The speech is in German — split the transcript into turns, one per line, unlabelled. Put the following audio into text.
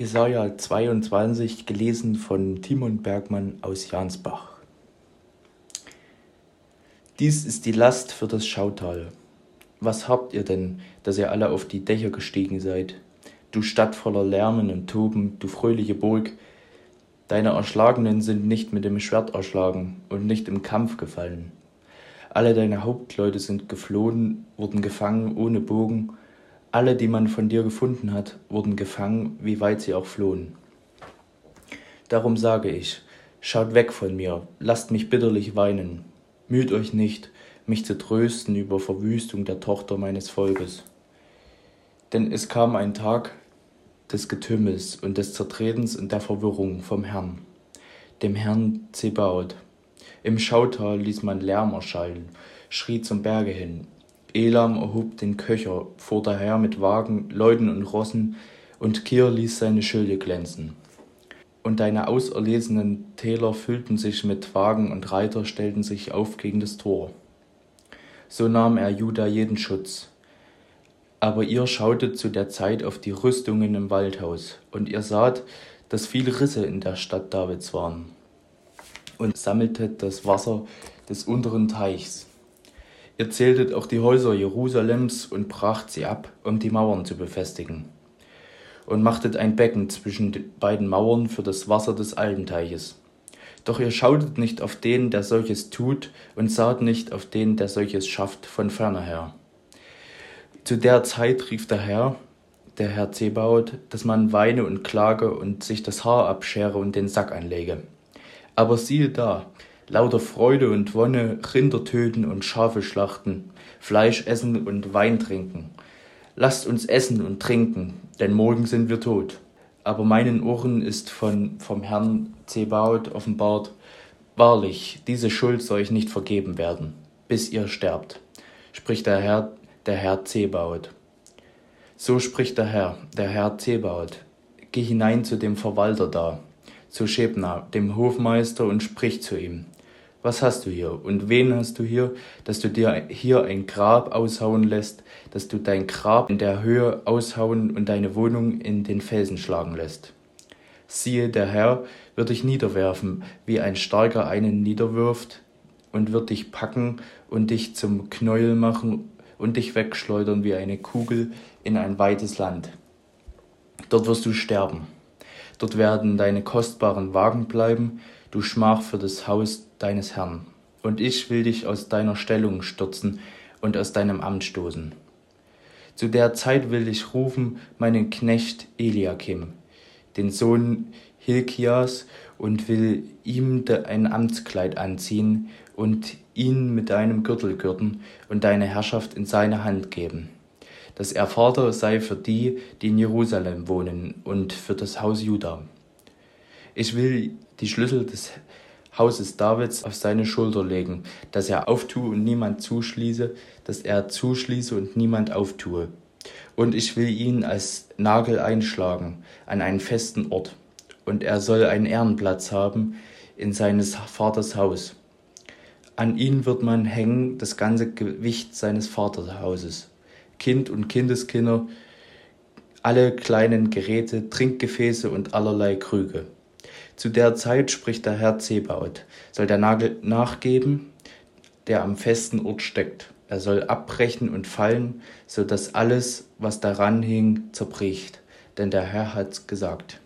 Jesaja 22, gelesen von Timon Bergmann aus Jansbach. Dies ist die Last für das Schautal. Was habt ihr denn, dass ihr alle auf die Dächer gestiegen seid? Du Stadt voller Lärmen und Toben, du fröhliche Burg, deine Erschlagenen sind nicht mit dem Schwert erschlagen und nicht im Kampf gefallen. Alle deine Hauptleute sind geflohen, wurden gefangen ohne Bogen, alle, die man von dir gefunden hat, wurden gefangen, wie weit sie auch flohen. Darum sage ich, schaut weg von mir, lasst mich bitterlich weinen. Müht euch nicht, mich zu trösten über Verwüstung der Tochter meines Volkes. Denn es kam ein Tag des Getümmels und des Zertretens und der Verwirrung vom Herrn, dem Herrn Zebaoth. Im Schautal ließ man Lärm erschallen, schrie zum Berge hin, Elam erhob den Köcher, fuhr daher mit Wagen, Leuten und Rossen, und Kir ließ seine Schilde glänzen. Und deine auserlesenen Täler füllten sich mit Wagen, und Reiter stellten sich auf gegen das Tor. So nahm er Juda jeden Schutz. Aber ihr schautet zu der Zeit auf die Rüstungen im Waldhaus, und ihr saht, dass viele Risse in der Stadt Davids waren, und sammeltet das Wasser des unteren Teichs Ihr zähltet auch die Häuser Jerusalems und bracht sie ab, um die Mauern zu befestigen. Und machtet ein Becken zwischen den beiden Mauern für das Wasser des alten Teiches. Doch ihr schautet nicht auf den, der solches tut, und saht nicht auf den, der solches schafft, von ferner her. Zu der Zeit rief der Herr, der Herr Zebaut, dass man weine und klage und sich das Haar abschere und den Sack anlege. Aber siehe da, lauter Freude und Wonne Rinder töten und Schafe schlachten, Fleisch essen und Wein trinken. Lasst uns essen und trinken, denn morgen sind wir tot. Aber meinen Ohren ist von, vom Herrn Zebaoth offenbart, wahrlich, diese Schuld soll ich nicht vergeben werden, bis ihr sterbt, spricht der Herr, der Herr Zebaoth. So spricht der Herr, der Herr Zebaoth. Geh hinein zu dem Verwalter da, zu Schebna, dem Hofmeister, und sprich zu ihm. Was hast du hier? Und wen hast du hier, dass du dir hier ein Grab aushauen lässt, dass du dein Grab in der Höhe aushauen und deine Wohnung in den Felsen schlagen lässt? Siehe, der Herr wird dich niederwerfen, wie ein Starker einen niederwirft, und wird dich packen und dich zum Knäuel machen und dich wegschleudern wie eine Kugel in ein weites Land. Dort wirst du sterben. Dort werden deine kostbaren Wagen bleiben, du Schmach für das Haus deines Herrn. Und ich will dich aus deiner Stellung stürzen und aus deinem Amt stoßen. Zu der Zeit will ich rufen meinen Knecht Eliakim, den Sohn Hilkias, und will ihm ein Amtskleid anziehen und ihn mit deinem Gürtel gürten und deine Herrschaft in seine Hand geben, dass er Vater sei für die, die in Jerusalem wohnen und für das Haus Juda. Ich will die Schlüssel des Hauses Davids auf seine Schulter legen, dass er auftue und niemand zuschließe, dass er zuschließe und niemand auftue. Und ich will ihn als Nagel einschlagen an einen festen Ort, und er soll einen Ehrenplatz haben in seines Vaters Haus. An ihn wird man hängen das ganze Gewicht seines Vaterhauses, Kind und Kindeskinder, alle kleinen Geräte, Trinkgefäße und allerlei Krüge. Zu der Zeit spricht der Herr Zebaoth, soll der Nagel nachgeben, der am festen Ort steckt. Er soll abbrechen und fallen, so dass alles, was daran hing, zerbricht. Denn der Herr hat's gesagt.